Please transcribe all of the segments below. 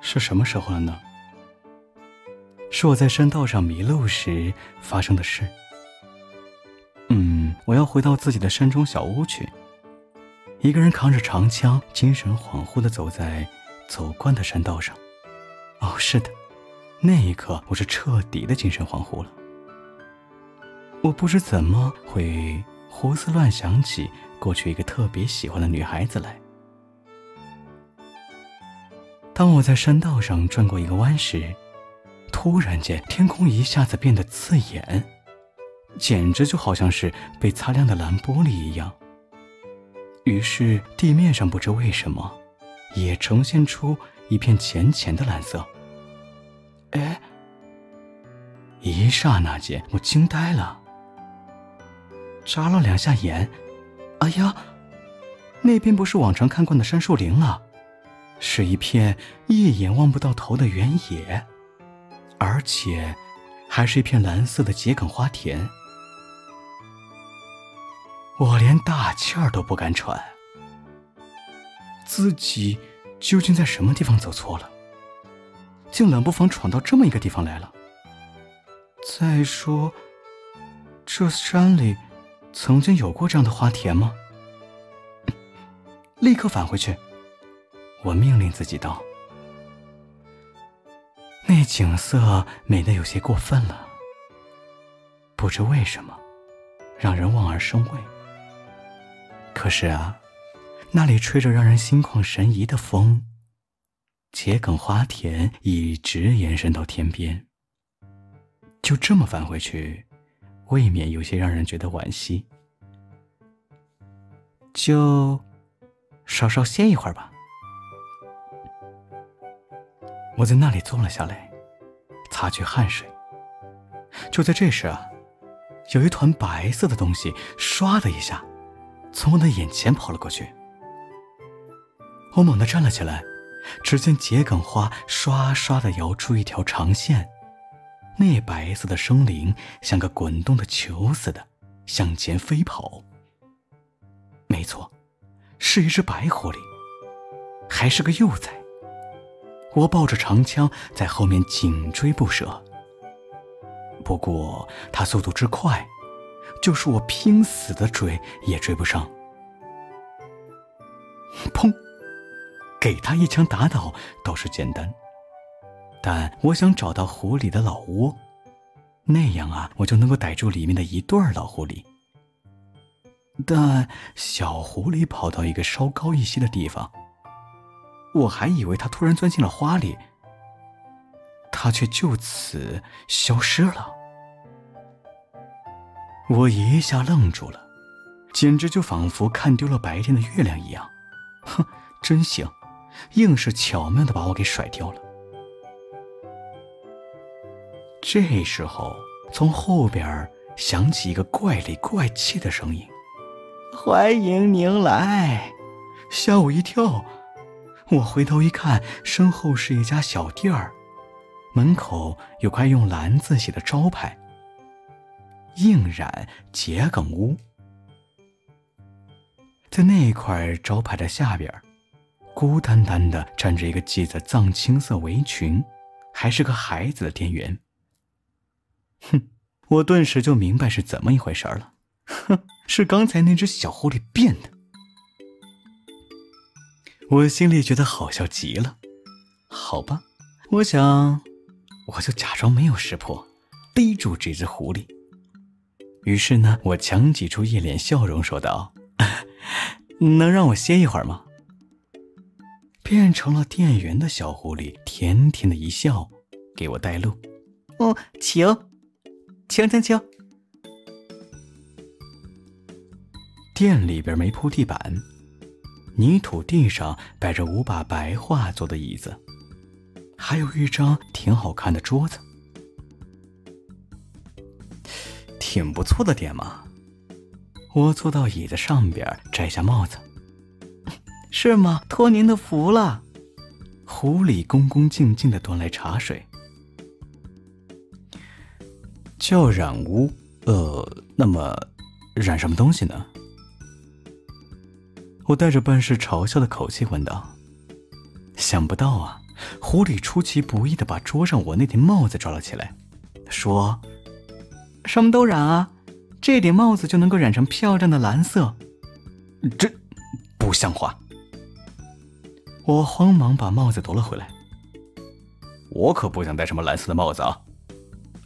是什么时候了呢？是我在山道上迷路时发生的事。嗯，我要回到自己的山中小屋去。一个人扛着长枪，精神恍惚的走在走惯的山道上。哦，是的，那一刻我是彻底的精神恍惚了。我不知怎么会胡思乱想起过去一个特别喜欢的女孩子来。当我在山道上转过一个弯时，突然间天空一下子变得刺眼，简直就好像是被擦亮的蓝玻璃一样。于是地面上不知为什么，也呈现出一片浅浅的蓝色。哎，一刹那间我惊呆了，眨了两下眼，哎呀，那边不是往常看惯的杉树林了。是一片一眼望不到头的原野，而且还是一片蓝色的桔梗花田。我连大气儿都不敢喘。自己究竟在什么地方走错了？竟冷不防闯到这么一个地方来了。再说，这山里曾经有过这样的花田吗？立刻返回去。我命令自己道：“那景色美得有些过分了，不知为什么，让人望而生畏。可是啊，那里吹着让人心旷神怡的风，桔梗花田一直延伸到天边。就这么返回去，未免有些让人觉得惋惜。就稍稍歇一会儿吧。”我在那里坐了下来，擦去汗水。就在这时啊，有一团白色的东西唰的一下从我的眼前跑了过去。我猛地站了起来，只见桔梗花刷刷的摇出一条长线，那白色的生灵像个滚动的球似的向前飞跑。没错，是一只白狐狸，还是个幼崽。我抱着长枪在后面紧追不舍，不过他速度之快，就是我拼死的追也追不上。砰！给他一枪打倒倒是简单，但我想找到狐狸的老窝，那样啊，我就能够逮住里面的一对老狐狸。但小狐狸跑到一个稍高一些的地方。我还以为他突然钻进了花里，他却就此消失了。我一下愣住了，简直就仿佛看丢了白天的月亮一样。哼，真行，硬是巧妙的把我给甩掉了。这时候，从后边响起一个怪里怪气的声音：“欢迎您来！”吓我一跳。我回头一看，身后是一家小店儿，门口有块用蓝字写的招牌“映染桔梗屋”。在那块招牌的下边，孤单单的站着一个系着藏青色围裙，还是个孩子的店员。哼，我顿时就明白是怎么一回事了。哼，是刚才那只小狐狸变的。我心里觉得好笑极了，好吧，我想，我就假装没有识破，逮住这只狐狸。于是呢，我强挤出一脸笑容，说道：“ 能让我歇一会儿吗？”变成了店员的小狐狸甜甜的一笑，给我带路。哦，请，请，请，请。店里边没铺地板。泥土地上摆着五把白桦做的椅子，还有一张挺好看的桌子，挺不错的店嘛。我坐到椅子上边，摘下帽子。是吗？托您的福了。狐狸恭恭敬敬的端来茶水。叫染屋，呃，那么染什么东西呢？我带着半是嘲笑的口气问道：“想不到啊，狐狸出其不意的把桌上我那顶帽子抓了起来，说：“什么都染啊，这顶帽子就能够染成漂亮的蓝色。”这不像话！我慌忙把帽子夺了回来。我可不想戴什么蓝色的帽子啊！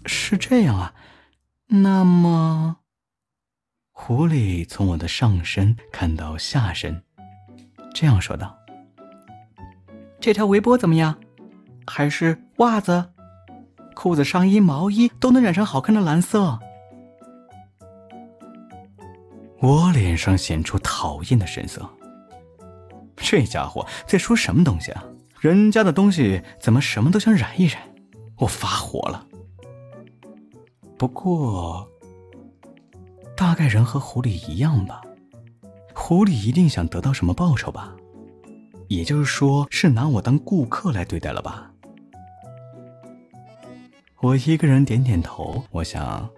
是这样啊，那么……狐狸从我的上身看到下身，这样说道：“这条围脖怎么样？还是袜子、裤子、上衣、毛衣都能染成好看的蓝色？”我脸上显出讨厌的神色。这家伙在说什么东西啊？人家的东西怎么什么都想染一染？我发火了。不过。大概人和狐狸一样吧，狐狸一定想得到什么报酬吧，也就是说是拿我当顾客来对待了吧。我一个人点点头，我想，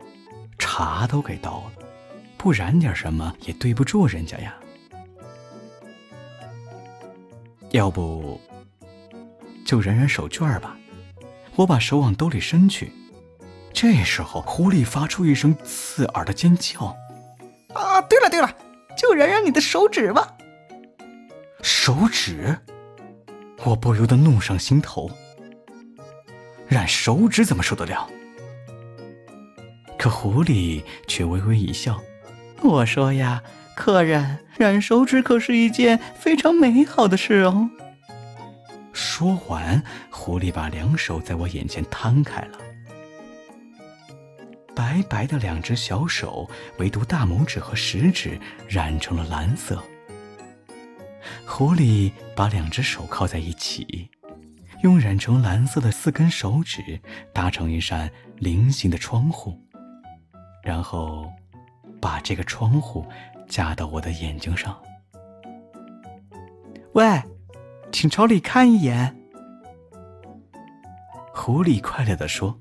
茶都给倒了，不染点什么也对不住人家呀。要不，就染染手绢吧。我把手往兜里伸去。这时候，狐狸发出一声刺耳的尖叫。啊，对了对了，就染染你的手指吧。手指，我不由得怒上心头。染手指怎么受得了？可狐狸却微微一笑。我说呀，客人，染手指可是一件非常美好的事哦。说完，狐狸把两手在我眼前摊开了。白白的两只小手，唯独大拇指和食指染成了蓝色。狐狸把两只手靠在一起，用染成蓝色的四根手指搭成一扇菱形的窗户，然后把这个窗户架到我的眼睛上。喂，请朝里看一眼。狐狸快乐地说：“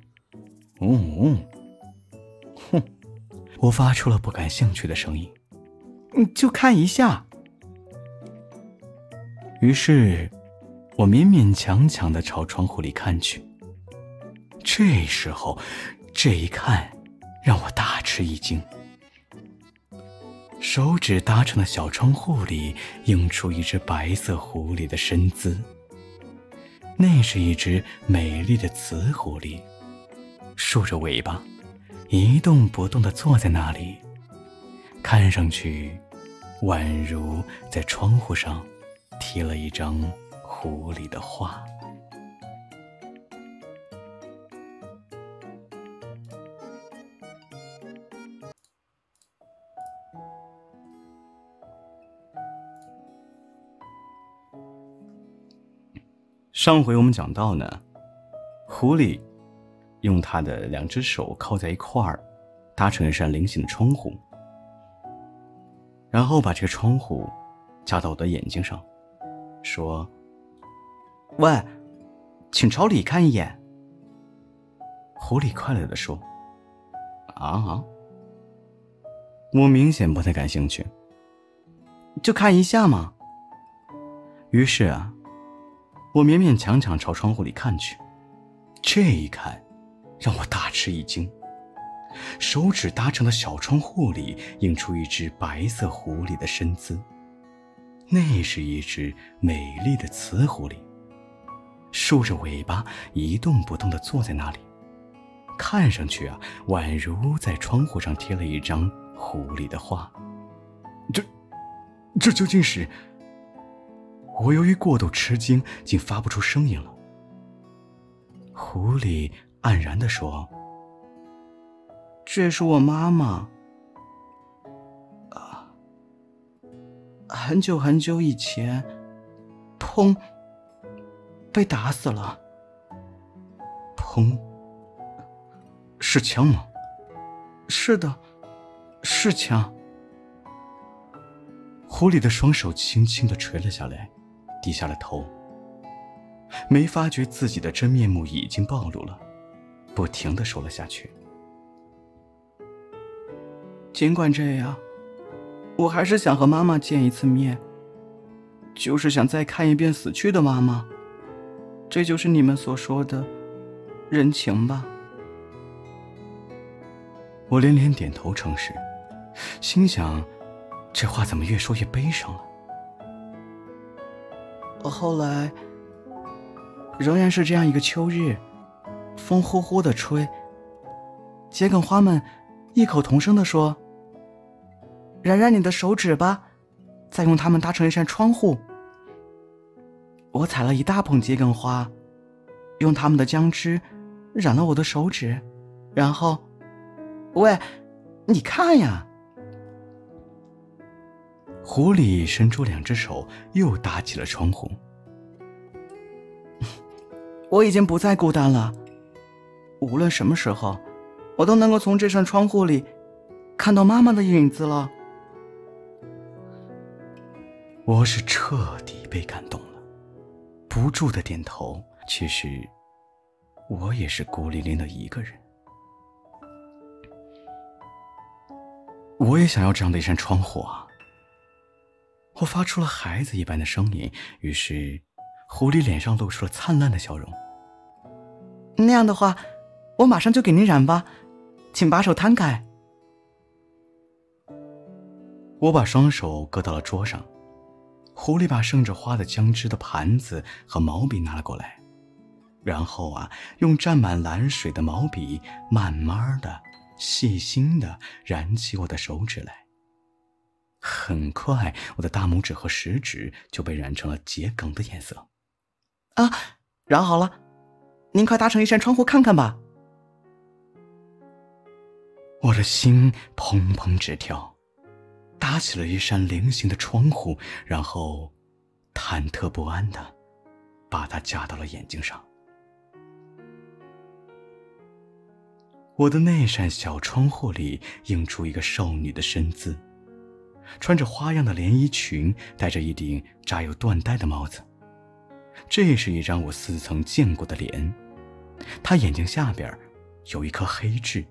嗯嗯。”哼，我发出了不感兴趣的声音。你就看一下。于是，我勉勉强强的朝窗户里看去。这时候，这一看让我大吃一惊。手指搭成的小窗户里映出一只白色狐狸的身姿。那是一只美丽的雌狐狸，竖着尾巴。一动不动的坐在那里，看上去宛如在窗户上贴了一张狐狸的画。上回我们讲到呢，狐狸。用他的两只手靠在一块儿，搭成一扇菱形的窗户，然后把这个窗户架到我的眼睛上，说：“喂，请朝里看一眼。”狐狸快乐的说：“啊？”我明显不太感兴趣，就看一下嘛。于是啊，我勉勉强强朝窗户里看去，这一看。让我大吃一惊，手指搭成的小窗户里映出一只白色狐狸的身姿，那是一只美丽的雌狐狸，竖着尾巴一动不动地坐在那里，看上去啊，宛如在窗户上贴了一张狐狸的画。这，这究竟是……我由于过度吃惊，竟发不出声音了。狐狸。黯然的说：“这是我妈妈，啊，很久很久以前，砰，被打死了。砰，是枪吗？是的，是枪。”狐狸的双手轻轻的垂了下来，低下了头，没发觉自己的真面目已经暴露了。不停的说了下去。尽管这样，我还是想和妈妈见一次面，就是想再看一遍死去的妈妈。这就是你们所说的人情吧？我连连点头称是，心想，这话怎么越说越悲伤了？后来，仍然是这样一个秋日，风呼呼的吹。桔梗花们异口同声的说：“染染你的手指吧，再用它们搭成一扇窗户。”我采了一大捧桔梗花，用它们的浆汁染了我的手指，然后，喂，你看呀！狐狸伸出两只手，又搭起了窗户。我已经不再孤单了，无论什么时候，我都能够从这扇窗户里看到妈妈的影子了。我是彻底被感动了，不住的点头。其实，我也是孤零零的一个人。我也想要这样的一扇窗户啊！我发出了孩子一般的声音，于是，狐狸脸上露出了灿烂的笑容。那样的话，我马上就给您染吧，请把手摊开。我把双手搁到了桌上，狐狸把盛着花的姜汁的盘子和毛笔拿了过来，然后啊，用沾满蓝水的毛笔，慢慢的、细心的染起我的手指来。很快，我的大拇指和食指就被染成了桔梗的颜色。啊，染好了，您快搭成一扇窗户看看吧。我的心砰砰直跳，搭起了一扇菱形的窗户，然后忐忑不安的把它架到了眼睛上。我的那扇小窗户里映出一个少女的身姿。穿着花样的连衣裙，戴着一顶扎有缎带的帽子。这是一张我似曾见过的脸，她眼睛下边有一颗黑痣。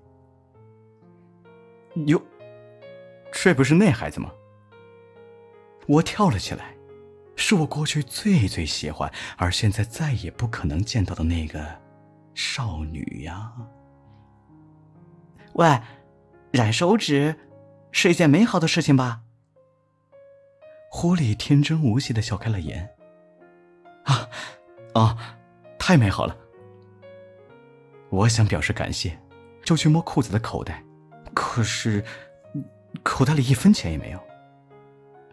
哟，这不是那孩子吗？我跳了起来，是我过去最最喜欢，而现在再也不可能见到的那个少女呀！喂，染手指是一件美好的事情吧？狐狸天真无邪的笑开了眼。啊，啊，太美好了！我想表示感谢，就去摸裤子的口袋，可是口袋里一分钱也没有。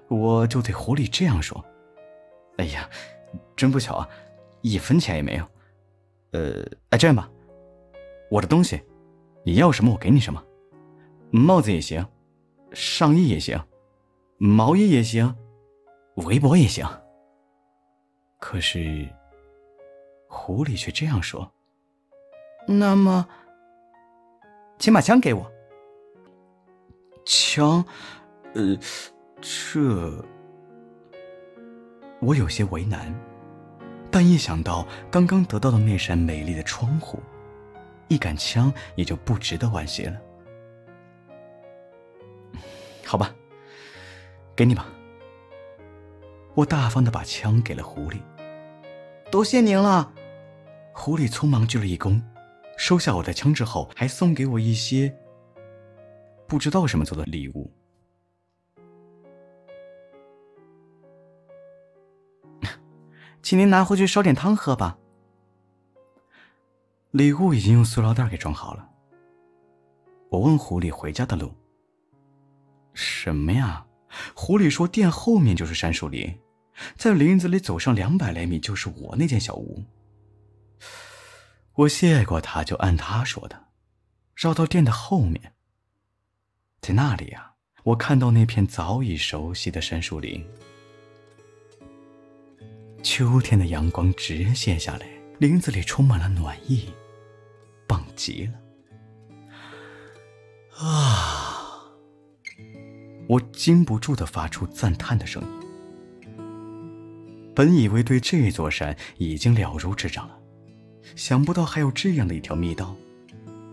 我就对狐狸这样说：“哎呀，真不巧啊，一分钱也没有。呃，哎，这样吧，我的东西，你要什么我给你什么，帽子也行，上衣也行，毛衣也行。”围脖也行。可是，狐狸却这样说：“那么，请把枪给我。”枪，呃，这……我有些为难，但一想到刚刚得到的那扇美丽的窗户，一杆枪也就不值得惋惜了。好吧，给你吧。我大方的把枪给了狐狸，多谢您了。狐狸匆忙鞠了一躬，收下我的枪之后，还送给我一些不知道什么做的礼物。请您拿回去烧点汤喝吧。礼物已经用塑料袋给装好了。我问狐狸回家的路。什么呀？狐狸说店后面就是杉树林。在林子里走上两百来米，就是我那间小屋。我谢过他，就按他说的，绕到店的后面。在那里啊，我看到那片早已熟悉的杉树林。秋天的阳光直泻下来，林子里充满了暖意，棒极了。啊！我禁不住的发出赞叹的声音。本以为对这座山已经了如指掌了，想不到还有这样的一条密道。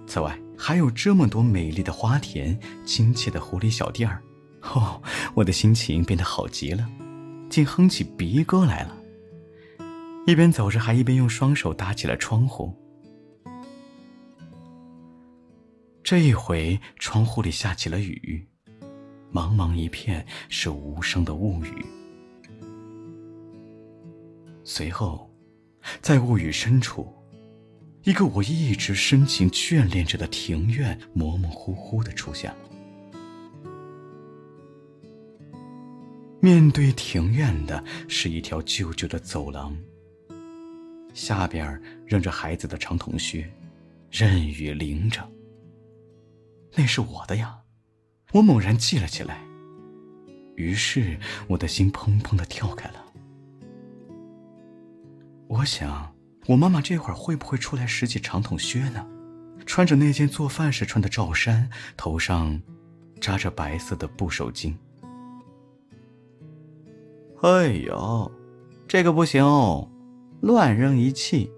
此外，还有这么多美丽的花田、亲切的狐狸小店儿。哦，我的心情变得好极了，竟哼起鼻歌来了。一边走着，还一边用双手搭起了窗户。这一回，窗户里下起了雨，茫茫一片是无声的雾雨。随后，在雾雨深处，一个我一直深情眷恋着的庭院，模模糊糊的出现了。面对庭院的是一条旧旧的走廊，下边扔着孩子的长筒靴，任雨淋着。那是我的呀，我猛然记了起来，于是我的心砰砰的跳开了。我想，我妈妈这会儿会不会出来拾起长筒靴呢？穿着那件做饭时穿的罩衫，头上扎着白色的布手巾。哎呦，这个不行，乱扔一气。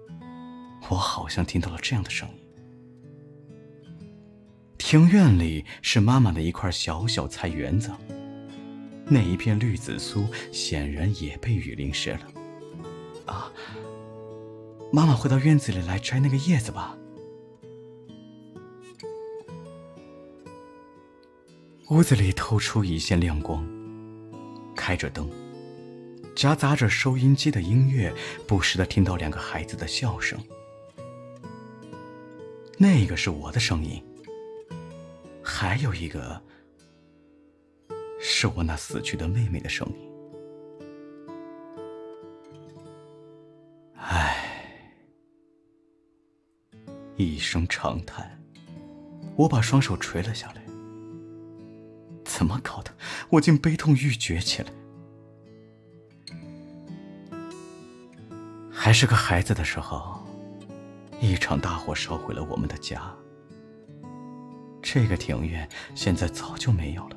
我好像听到了这样的声音。庭院里是妈妈的一块小小菜园子，那一片绿紫苏显然也被雨淋湿了。啊，妈妈会到院子里来摘那个叶子吧？屋子里透出一线亮光，开着灯。夹杂着收音机的音乐，不时的听到两个孩子的笑声。那个是我的声音，还有一个是我那死去的妹妹的声音。一声长叹，我把双手垂了下来。怎么搞的？我竟悲痛欲绝起来。还是个孩子的时候，一场大火烧毁了我们的家。这个庭院现在早就没有了。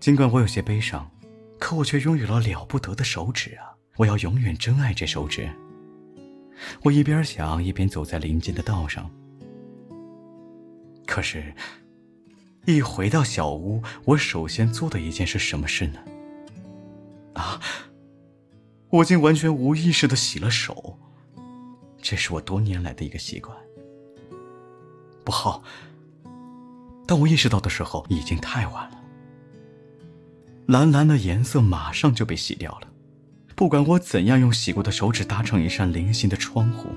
尽管我有些悲伤，可我却拥有了了不得的手指啊！我要永远珍爱这手指。我一边想，一边走在林间的道上。可是，一回到小屋，我首先做的一件是什么事呢？啊！我竟完全无意识的洗了手，这是我多年来的一个习惯。不好！当我意识到的时候，已经太晚了。蓝蓝的颜色马上就被洗掉了，不管我怎样用洗过的手指搭成一扇菱形的窗户，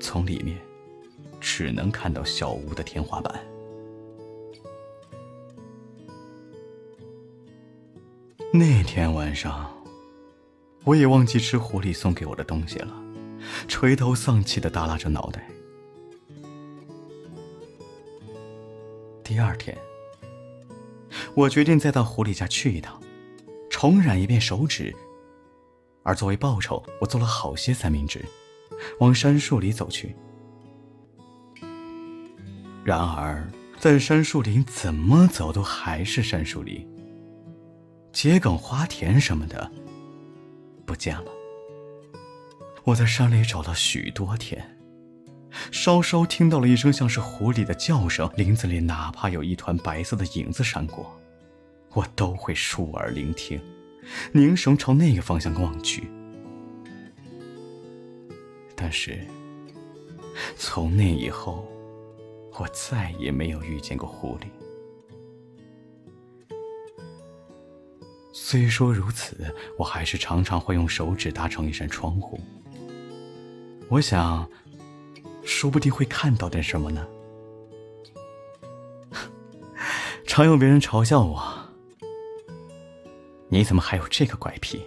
从里面只能看到小屋的天花板。那天晚上，我也忘记吃狐狸送给我的东西了，垂头丧气的耷拉着脑袋。第二天，我决定再到狐狸家去一趟，重染一遍手指。而作为报酬，我做了好些三明治，往山树里走去。然而，在山树林怎么走都还是山树林。桔梗、花田什么的不见了。我在山里找了许多天，稍稍听到了一声像是狐狸的叫声，林子里哪怕有一团白色的影子闪过，我都会竖耳聆听，凝神朝那个方向望去。但是，从那以后，我再也没有遇见过狐狸。虽说如此，我还是常常会用手指搭成一扇窗户。我想，说不定会看到点什么呢。常有别人嘲笑我：“你怎么还有这个怪癖？”